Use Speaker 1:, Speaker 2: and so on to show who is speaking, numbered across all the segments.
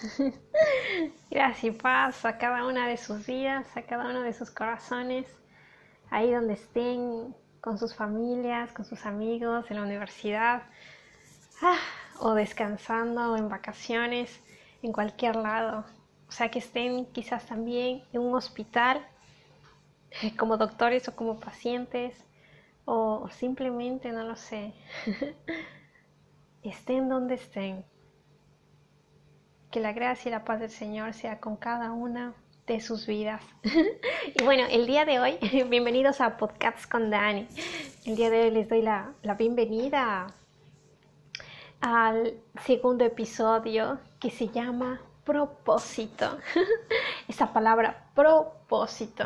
Speaker 1: Gracias y paz a cada una de sus vidas, a cada uno de sus corazones, ahí donde estén, con sus familias, con sus amigos, en la universidad, ah, o descansando, o en vacaciones, en cualquier lado. O sea, que estén quizás también en un hospital, como doctores o como pacientes, o simplemente, no lo sé, estén donde estén que la gracia y la paz del Señor sea con cada una de sus vidas. y bueno, el día de hoy, bienvenidos a Podcasts con Dani. El día de hoy les doy la, bienvenida al segundo episodio que se llama propósito. Esa palabra propósito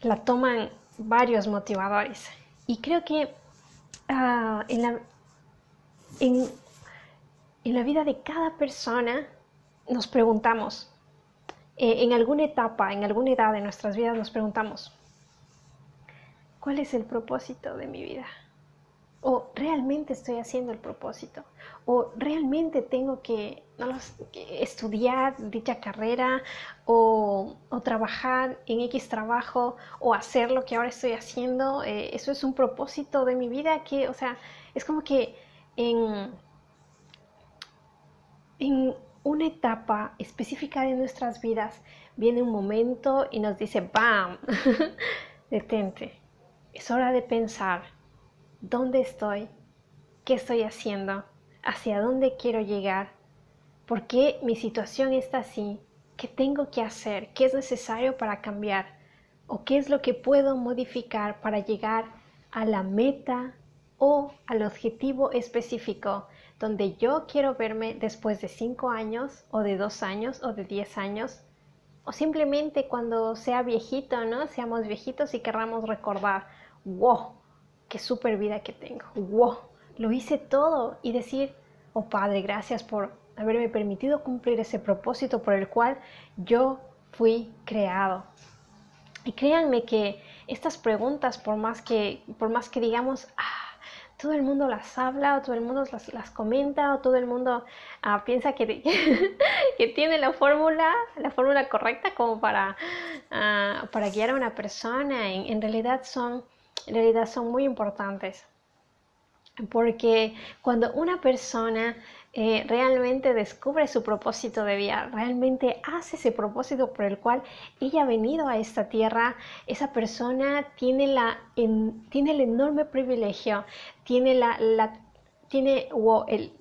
Speaker 1: la toman varios motivadores. Y creo que ah, en, la, en en la vida de cada persona nos preguntamos, eh, en alguna etapa, en alguna edad de nuestras vidas nos preguntamos, ¿cuál es el propósito de mi vida? ¿O realmente estoy haciendo el propósito? ¿O realmente tengo que, estudiar dicha carrera o, trabajar en X trabajo o hacer lo que ahora estoy haciendo? Eh, ¿Eso es un propósito de mi vida? Que, o sea, es como que en en una etapa específica de nuestras vidas viene un momento y nos dice, ¡bam! Detente. Es hora de pensar, ¿dónde estoy? ¿Qué estoy haciendo? ¿Hacia dónde quiero llegar? ¿Por qué mi situación está así? ¿Qué tengo que hacer? ¿Qué es necesario para cambiar? ¿O qué es lo que puedo modificar para llegar a la meta o al objetivo específico donde yo quiero verme después de 5 años o de 2 años o de 10 años o simplemente cuando sea viejito, ¿no? Seamos viejitos y querramos recordar, wow, qué super vida que tengo, wow, lo hice todo y decir, oh Padre, gracias por haberme permitido cumplir ese propósito por el cual yo fui creado. Y créanme que estas preguntas, por más que, por más que digamos, ah, todo el mundo las habla o todo el mundo las, las comenta o todo el mundo ah, piensa que, que, tiene la fórmula, la fórmula correcta como para, ah, para guiar a una persona. En, en, realidad son, en realidad son muy importantes. Porque cuando una persona eh, realmente descubre su propósito de vida, realmente hace ese propósito por el cual ella ha venido a esta tierra, esa persona tiene, la, tiene el enorme privilegio, tiene la, tiene, el,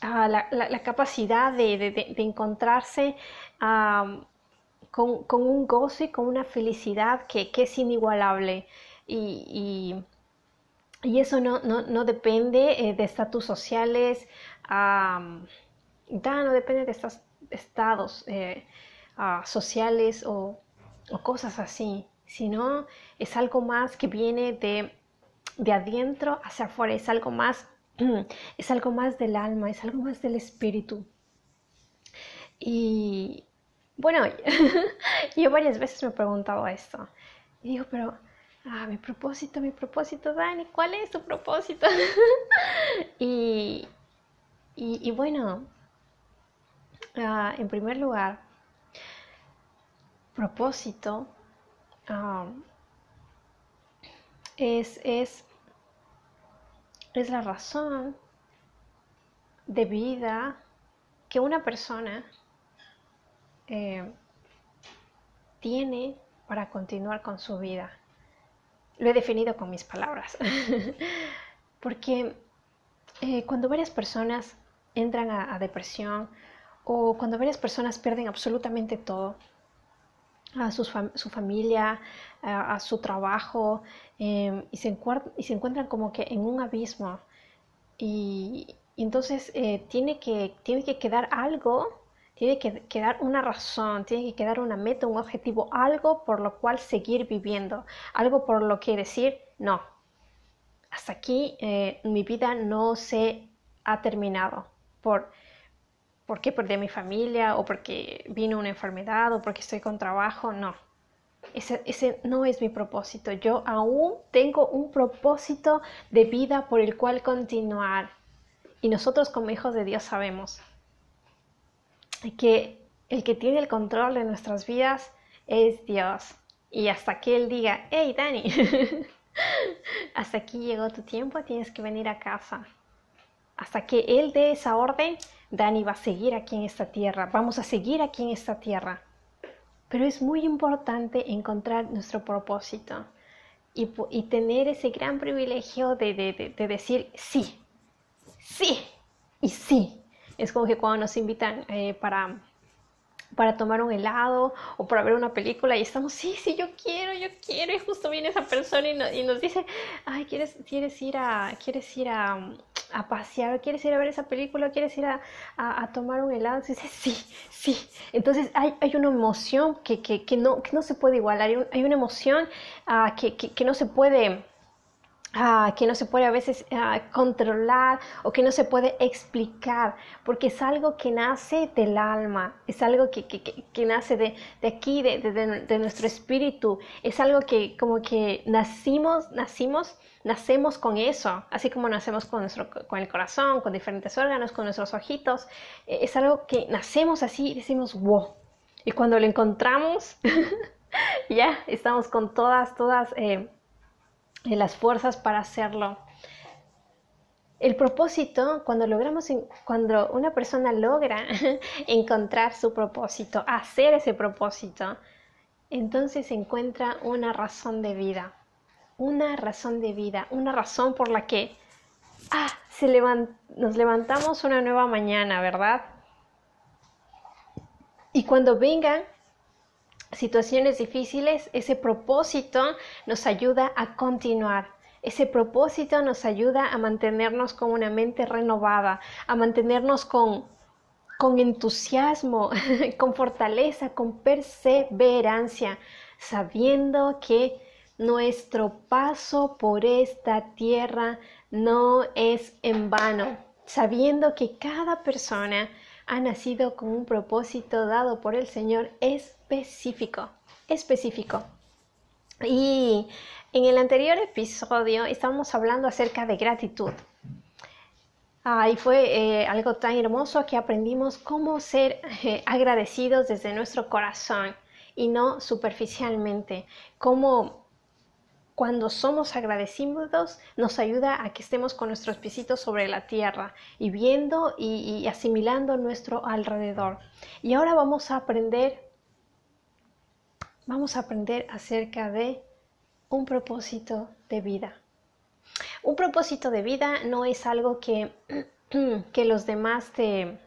Speaker 1: ah, la, capacidad de, encontrarse con, un gozo y con una felicidad que, es inigualable. y, y eso no, depende eh, de estatus sociales, no depende de estos estados eh, ah, sociales o, cosas así, sino es algo más que viene de, de adentro hacia afuera, es algo más, es algo más del alma, es algo más del espíritu. Y bueno, yo varias veces me he preguntado esto. Y digo, pero ah, mi propósito, mi propósito, Dani, ¿cuál es tu propósito? y, y, bueno, ah, en primer lugar, propósito ah, es, es, es la razón de vida que una persona eh, tiene para continuar con su vida lo he definido con mis palabras. Porque eh, cuando varias personas entran a, depresión o cuando varias personas pierden absolutamente todo, a su, familia, a, su trabajo, em, y, se y, se encuentran como que en un abismo. Y, entonces eh, tiene, que, tiene que quedar algo tiene que quedar una razón, tiene que quedar una meta, un objetivo, algo por lo cual seguir viviendo, algo por lo que decir, no, hasta aquí eh, mi vida no se ha terminado por porque perdí a mi familia o porque vino una enfermedad o porque estoy con trabajo, no. Ese, ese, no es mi propósito. Yo aún tengo un propósito de vida por el cual continuar. Y nosotros como hijos de Dios sabemos que el que tiene el control de nuestras vidas es Dios. Y hasta que Él diga, hey Dani, hasta aquí llegó tu tiempo, tienes que venir a casa. Hasta que Él dé esa orden, Dani va a seguir aquí en esta tierra, vamos a seguir aquí en esta tierra. Pero es muy importante encontrar nuestro propósito y, tener ese gran privilegio de, decir sí, sí y sí. Es como que cuando nos invitan eh, para para tomar un helado o para ver una película y estamos, sí, sí, yo quiero, yo quiero, y justo viene esa persona y, nos dice, ay, ¿quieres, quieres ir, a, quieres ir a, a pasear, quieres ir a ver esa película, quieres ir a, a, tomar un helado, y dice, sí, sí. Entonces hay, hay una emoción que, que, que, no, que no se puede igualar, hay, una emoción uh, que, que no se puede Ah, que no se puede a veces ah, controlar o que no se puede explicar, porque es algo que nace del alma, es algo que, que, que nace de, de aquí, de, de, nuestro espíritu, es algo que como que nacimos, nacimos, nacemos con eso, así como nacemos con, nuestro, con el corazón, con diferentes órganos, con nuestros ojitos, eh, es algo que nacemos así y decimos, wow, y cuando lo encontramos, ya estamos con todas, todas... Eh, las fuerzas para hacerlo. El propósito, cuando logramos, cuando una persona logra encontrar su propósito, hacer ese propósito, entonces encuentra una razón de vida, una razón de vida, una razón por la que ah, se nos levantamos una nueva mañana, ¿verdad? Y cuando vengan situaciones difíciles, ese propósito nos ayuda a continuar. Ese propósito nos ayuda a mantenernos con una mente renovada, a mantenernos con, con entusiasmo, con fortaleza, con perseverancia, sabiendo que nuestro paso por esta tierra no es en vano, sabiendo que cada persona ha nacido con un propósito dado por el Señor específico, específico. Y en el anterior episodio estábamos hablando acerca de gratitud. Ah, y fue eh, algo tan hermoso que aprendimos cómo ser eh, agradecidos desde nuestro corazón y no superficialmente, cómo cuando somos agradecidos nos ayuda a que estemos con nuestros piecitos sobre la tierra y viendo y, asimilando nuestro alrededor. Y ahora vamos a aprender, vamos a aprender acerca de un propósito de vida. Un propósito de vida no es algo que, que los demás te,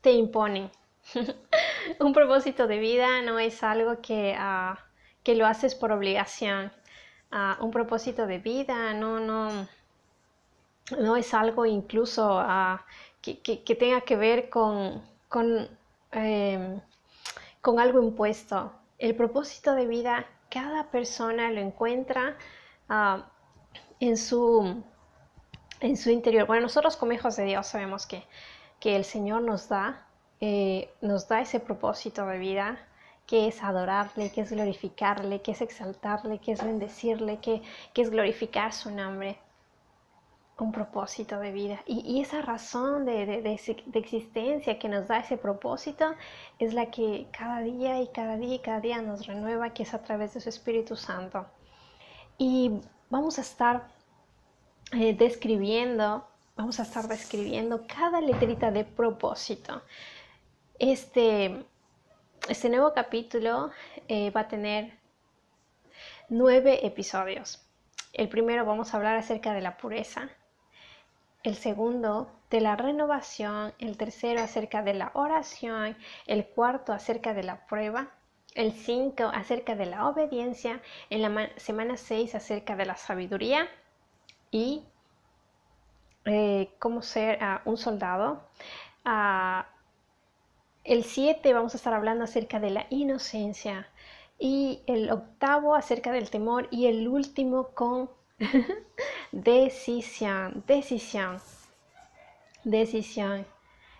Speaker 1: te imponen. un propósito de vida no es algo que... Ah, que lo haces por obligación. un propósito de vida, no, no, no es algo incluso que, tenga que ver con, con, em, con, algo impuesto. El propósito de vida, cada persona lo encuentra en, su, en su interior. Bueno, nosotros como hijos de Dios sabemos que, que el Señor nos da, eh, nos da ese propósito de vida que es adorarle, que es glorificarle, que es exaltarle, que es bendecirle, que, es glorificar su nombre, un propósito de vida. Y, esa razón de, existencia que nos da ese propósito es la que cada día y cada día y cada día nos renueva, que es a través de su Espíritu Santo. Y vamos a estar eh, describiendo, vamos a estar describiendo cada letrita de propósito. Este, este nuevo capítulo eh, va a tener nueve episodios. El primero vamos a hablar acerca de la pureza, el segundo de la renovación, el tercero acerca de la oración, el cuarto acerca de la prueba, el cinco acerca de la obediencia, en la semana seis acerca de la sabiduría y eh, cómo ser un soldado. El 7 vamos a estar hablando acerca de la inocencia y el octavo acerca del temor y el último con decisión, decisión, decisión.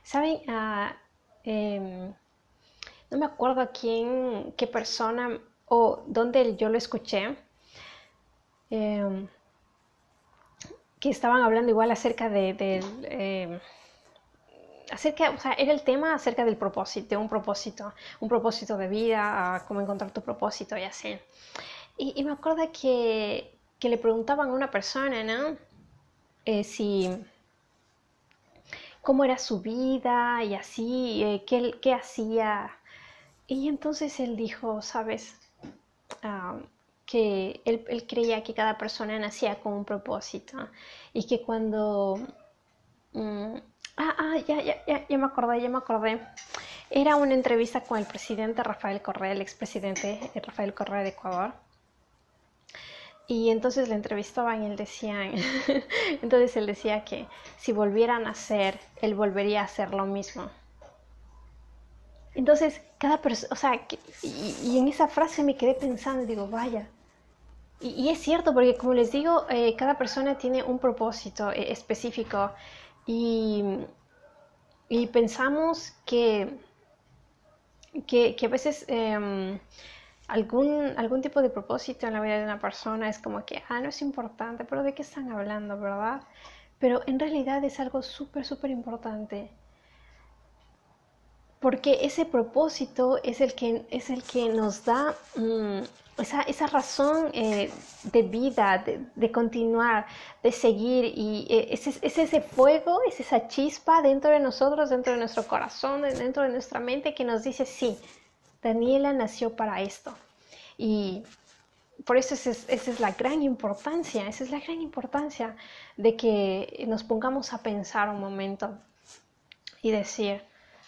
Speaker 1: ¿Saben? Ah, em, no me acuerdo a quién, qué persona o dónde yo lo escuché. Em, que estaban hablando igual acerca de, em, acerca, o sea, era el tema acerca del propósito, de un propósito, un propósito de vida, cómo encontrar tu propósito y así. Y, me acuerdo que, que, le preguntaban a una persona, ¿no? Eh, si cómo era su vida y así, eh, qué, qué, hacía. Y entonces él dijo, sabes, ah, que él, él, creía que cada persona nacía con un propósito y que cuando... Mm, ah, ah, ya, ya, ya, ya me acordé, ya me acordé. Era una entrevista con el presidente Rafael Correa, el expresidente Rafael Correa de Ecuador. Y entonces le entrevistaban y él decía, entonces él decía que si volvieran a hacer, él volvería a hacer lo mismo. Entonces, cada persona, o sea, y, en esa frase me quedé pensando digo, vaya. Y, es cierto, porque como les digo, eh, cada persona tiene un propósito eh, específico y, y, pensamos que, que, a veces... Em, algún, algún tipo de propósito en la vida de una persona es como que, ah, no es importante, pero ¿de qué están hablando, verdad? Pero en realidad es algo súper, súper importante. Porque ese propósito es el que, es el que nos da mm, esa, esa, razón eh, de vida, de, continuar, de seguir. Y eh, es, es, ese fuego, es esa chispa dentro de nosotros, dentro de nuestro corazón, dentro de nuestra mente que nos dice, sí, Daniela nació para esto. Y por eso esa es, la gran importancia, esa es la gran importancia de que nos pongamos a pensar un momento y decir,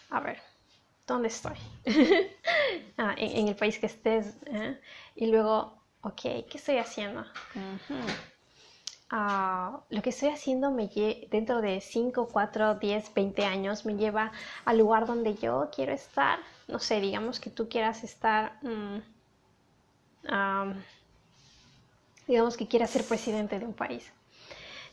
Speaker 1: a ver, ¿dónde estoy? Ah, en, el país que estés. ¿eh? Y luego, ok, ¿qué estoy haciendo? Ah, lo que estoy haciendo me dentro de 5, 4, 10, 20 años me lleva al lugar donde yo quiero estar no sé, digamos que tú quieras estar, mm, digamos que quieras ser presidente de un país.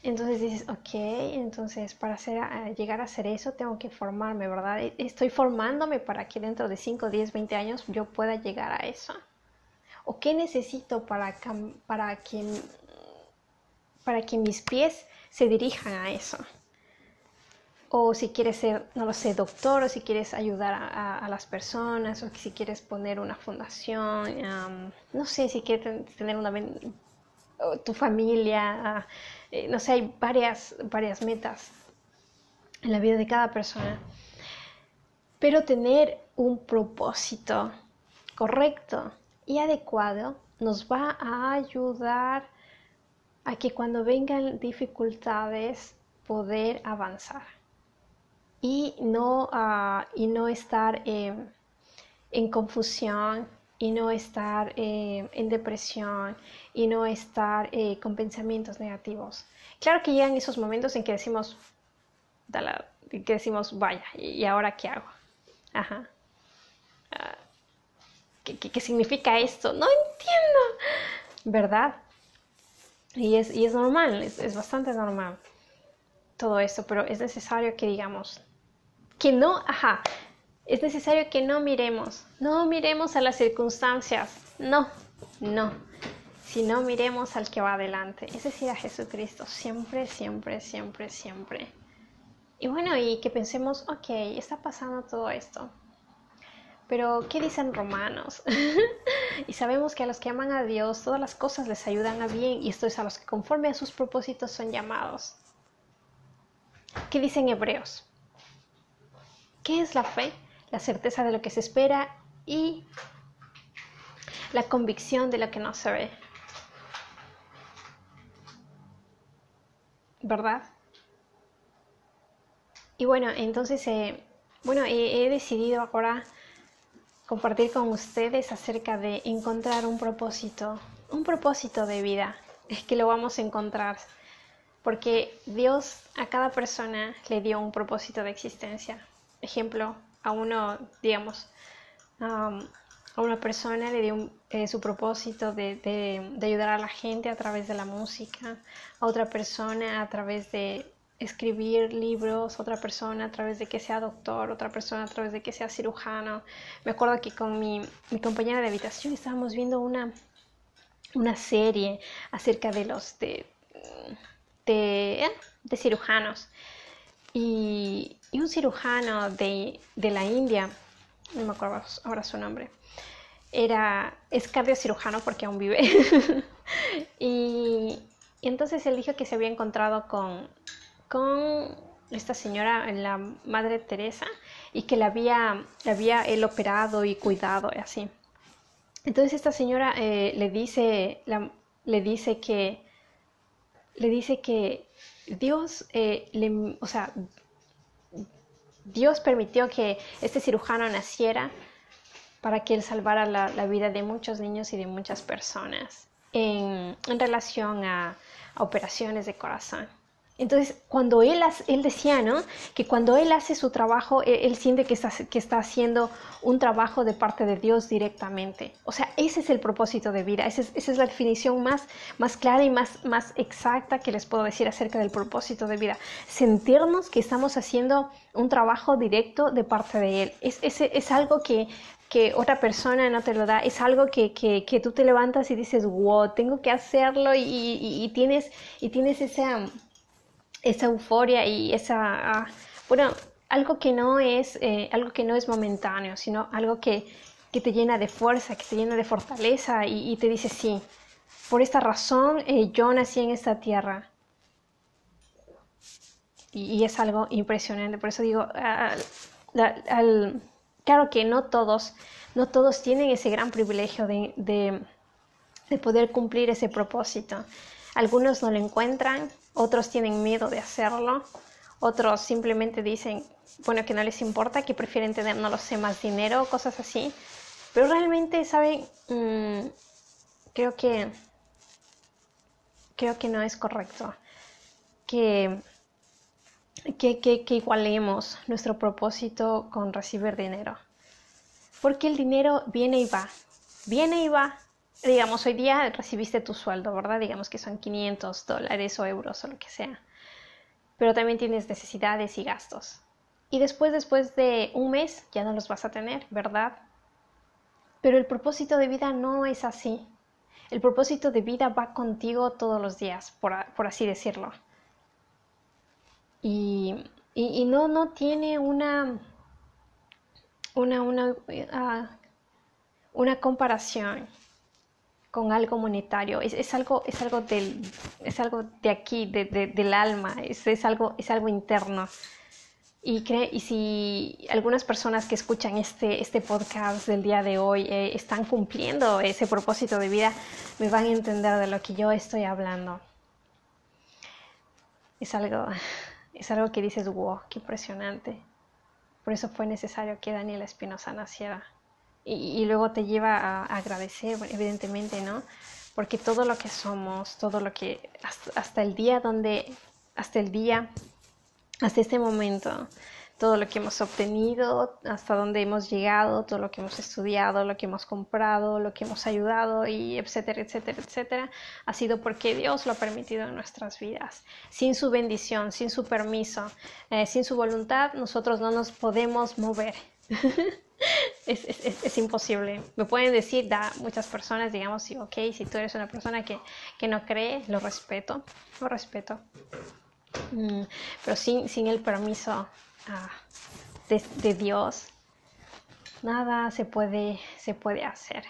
Speaker 1: Entonces dices, ok, entonces para hacer, llegar a hacer eso tengo que formarme, ¿verdad? E, estoy formándome para que dentro de 5, 10, 20 años yo pueda llegar a eso. ¿O qué necesito para, para, que, para que mis pies se dirijan a eso? o si quieres ser, no lo sé, doctor, o si quieres ayudar a, las personas, o si quieres poner una fundación, no sé, si quieres tener una tu familia, eh, no sé, hay varias, varias metas en la vida de cada persona. Pero tener un propósito correcto y adecuado nos va a ayudar a que cuando vengan dificultades poder avanzar y no, ah, y no estar en confusión y no estar eh, en depresión y no estar eh, con pensamientos negativos. Claro que llegan esos momentos en que decimos, que decimos, vaya, ¿y ahora qué hago? Ajá. Ah, ¿qué, significa esto? No entiendo, ¿verdad? Y es, y es normal, es, es bastante normal todo esto, pero es necesario que digamos, que no, ajá, es necesario que no miremos, no miremos a las circunstancias, no, no, sino miremos al que va adelante, es decir, a Jesucristo, siempre, siempre, siempre, siempre. Y bueno, y que pensemos, ok, está pasando todo esto, pero ¿qué dicen romanos? y sabemos que a los que aman a Dios todas las cosas les ayudan a bien y esto es a los que conforme a sus propósitos son llamados. ¿Qué dicen hebreos? ¿Qué es la fe? La certeza de lo que se espera y la convicción de lo que no se ve. ¿Verdad? Y bueno, entonces, eh, bueno, he decidido ahora compartir con ustedes acerca de encontrar un propósito, un propósito de vida. Es que lo vamos a encontrar porque Dios a cada persona le dio un propósito de existencia ejemplo, a uno, digamos, a una persona le dio eh, su propósito de, ayudar a la gente a través de la música, a otra persona a través de escribir libros, otra persona a través de que sea doctor, otra persona a través de que sea cirujano. Me acuerdo que con mi, compañera de habitación estábamos viendo una, una serie acerca de los de, de, de cirujanos y, un cirujano de, de la India, no me acuerdo ahora su nombre, era, es cardiocirujano porque aún vive. y, entonces él dijo que se había encontrado con, con esta señora, la Madre Teresa, y que la había, había él operado y cuidado y así. Entonces esta señora eh, le dice, le dice que, le dice que Dios, eh, le, o sea, Dios permitió que este cirujano naciera para que él salvara la, vida de muchos niños y de muchas personas en, relación a operaciones de corazón. Entonces, cuando él, él decía, ¿no? Que cuando él hace su trabajo, e, él, siente que está, que está, haciendo un trabajo de parte de Dios directamente. O sea, ese es el propósito de vida. Esa es, la definición más, más clara y más, más exacta que les puedo decir acerca del propósito de vida. Sentirnos que estamos haciendo un trabajo directo de parte de Él. Es, es, es algo que que otra persona no te lo da, es algo que, que, que, tú te levantas y dices, wow, tengo que hacerlo y, y tienes, y tienes esa, esa euforia y esa, ah, bueno, algo que no es, eh, algo que no es momentáneo, sino algo que, que, te llena de fuerza, que te llena de fortaleza y, te dice, sí, por esta razón eh, yo nací en esta tierra. Y, es algo impresionante, por eso digo, claro que no todos, no todos tienen ese gran privilegio de, de poder cumplir ese propósito. Algunos no lo encuentran, otros tienen miedo de hacerlo, otros simplemente dicen, bueno, que no les importa, que prefieren tener, no lo sé, más dinero, cosas así. Pero realmente, ¿saben? Mm, creo que creo que no es correcto que, que, que, igualemos nuestro propósito con recibir dinero. Porque el dinero viene y va, viene y va, digamos, hoy día recibiste tu sueldo, ¿verdad? Digamos que son 500 dólares o euros o lo que sea. Pero también tienes necesidades y gastos. Y después, después de un mes, ya no los vas a tener, ¿verdad? Pero el propósito de vida no es así. El propósito de vida va contigo todos los días, por, así decirlo. Y, no, no tiene una, una, una, uh, una comparación con algo monetario, es, algo, es, algo, del, es algo de aquí, del alma, es, es, algo, es algo interno. Y, y si algunas personas que escuchan este, este podcast del día de hoy eh, están cumpliendo ese propósito de vida, me van a entender de lo que yo estoy hablando. Es algo, es algo que dices, wow, qué impresionante. Por eso fue necesario que Daniela Espinosa naciera y, luego te lleva a, agradecer, evidentemente, ¿no? Porque todo lo que somos, todo lo que, hasta, el día donde, hasta el día, hasta este momento, todo lo que hemos obtenido, hasta donde hemos llegado, todo lo que hemos estudiado, lo que hemos comprado, lo que hemos ayudado y etcétera, etcétera, etcétera, ha sido porque Dios lo ha permitido en nuestras vidas. Sin su bendición, sin su permiso, eh, sin su voluntad, nosotros no nos podemos mover. es, es, es, imposible. Me pueden decir, da muchas personas, digamos, sí, ok, si tú eres una persona que, que no cree, lo respeto, lo respeto. Mm, pero sin, sin el permiso ah, de, de, Dios, nada se puede, se puede hacer.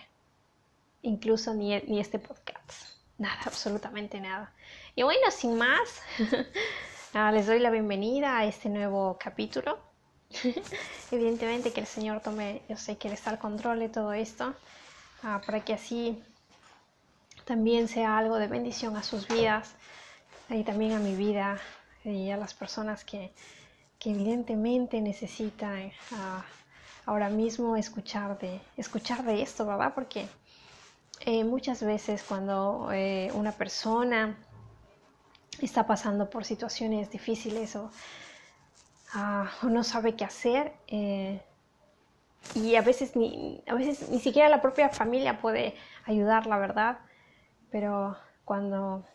Speaker 1: Incluso ni, ni este podcast. Nada, absolutamente nada. Y bueno, sin más, ah, les doy la bienvenida a este nuevo capítulo Evidentemente que el Señor tome, yo sé que Él está al control de todo esto, ah, para que así también sea algo de bendición a sus vidas y también a mi vida y a las personas que, que evidentemente necesitan ah, ahora mismo escuchar de, escuchar de esto, ¿verdad? Porque eh, muchas veces cuando eh, una persona está pasando por situaciones difíciles o Ah, no sabe qué hacer eh, y a veces, ni, a veces ni siquiera la propia familia puede ayudar, la verdad, pero cuando,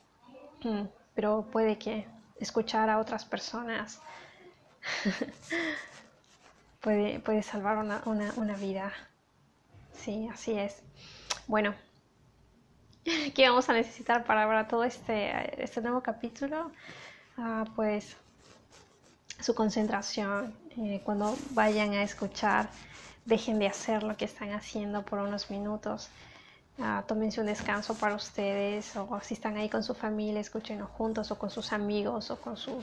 Speaker 1: mm, pero puede que escuchar a otras personas puede, puede salvar una, una, vida. Sí, así es. Bueno, ¿qué vamos a necesitar para, todo este, este nuevo capítulo? Ah, pues su concentración, eh, cuando vayan a escuchar, dejen de hacer lo que están haciendo por unos minutos. Uh, tómense un descanso para ustedes o si están ahí con su familia, escúchenlo juntos o con sus amigos o con su,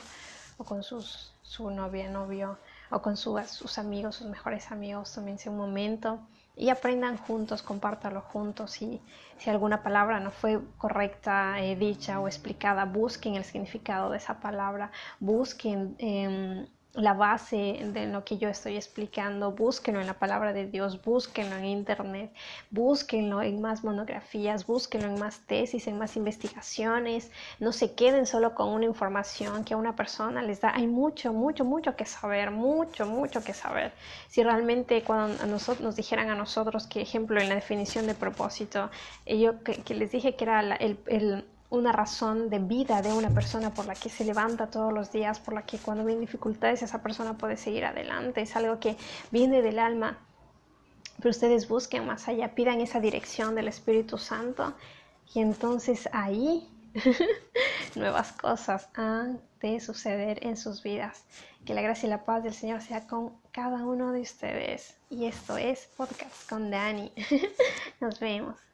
Speaker 1: o con sus, su novia, novio o con sus amigos, sus mejores amigos, tómense un momento y aprendan juntos, compártalo juntos y si alguna palabra no fue correcta, eh, dicha o explicada, busquen el significado de esa palabra, busquen eh, la base de lo que yo estoy explicando, búsquenlo en la palabra de Dios, búsquenlo en internet, búsquenlo en más monografías, búsquenlo en más tesis, en más investigaciones, no se queden solo con una información que a una persona les da, hay mucho, mucho, mucho que saber, mucho, mucho que saber. Si realmente cuando a nosotros nos dijeran a nosotros que, ejemplo, en la definición de propósito, yo que, les dije que era el, el una razón de vida de una persona por la que se levanta todos los días, por la que cuando vienen dificultades esa persona puede seguir adelante, es algo que viene del alma. Pero ustedes busquen más allá, pidan esa dirección del Espíritu Santo y entonces ahí nuevas cosas han de suceder en sus vidas. Que la gracia y la paz del Señor sea con cada uno de ustedes. Y esto es Podcast con Dani. Nos vemos.